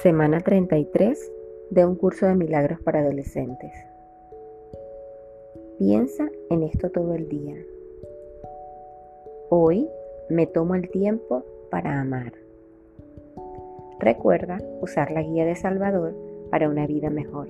Semana 33 de un curso de milagros para adolescentes. Piensa en esto todo el día. Hoy me tomo el tiempo para amar. Recuerda usar la guía de Salvador para una vida mejor.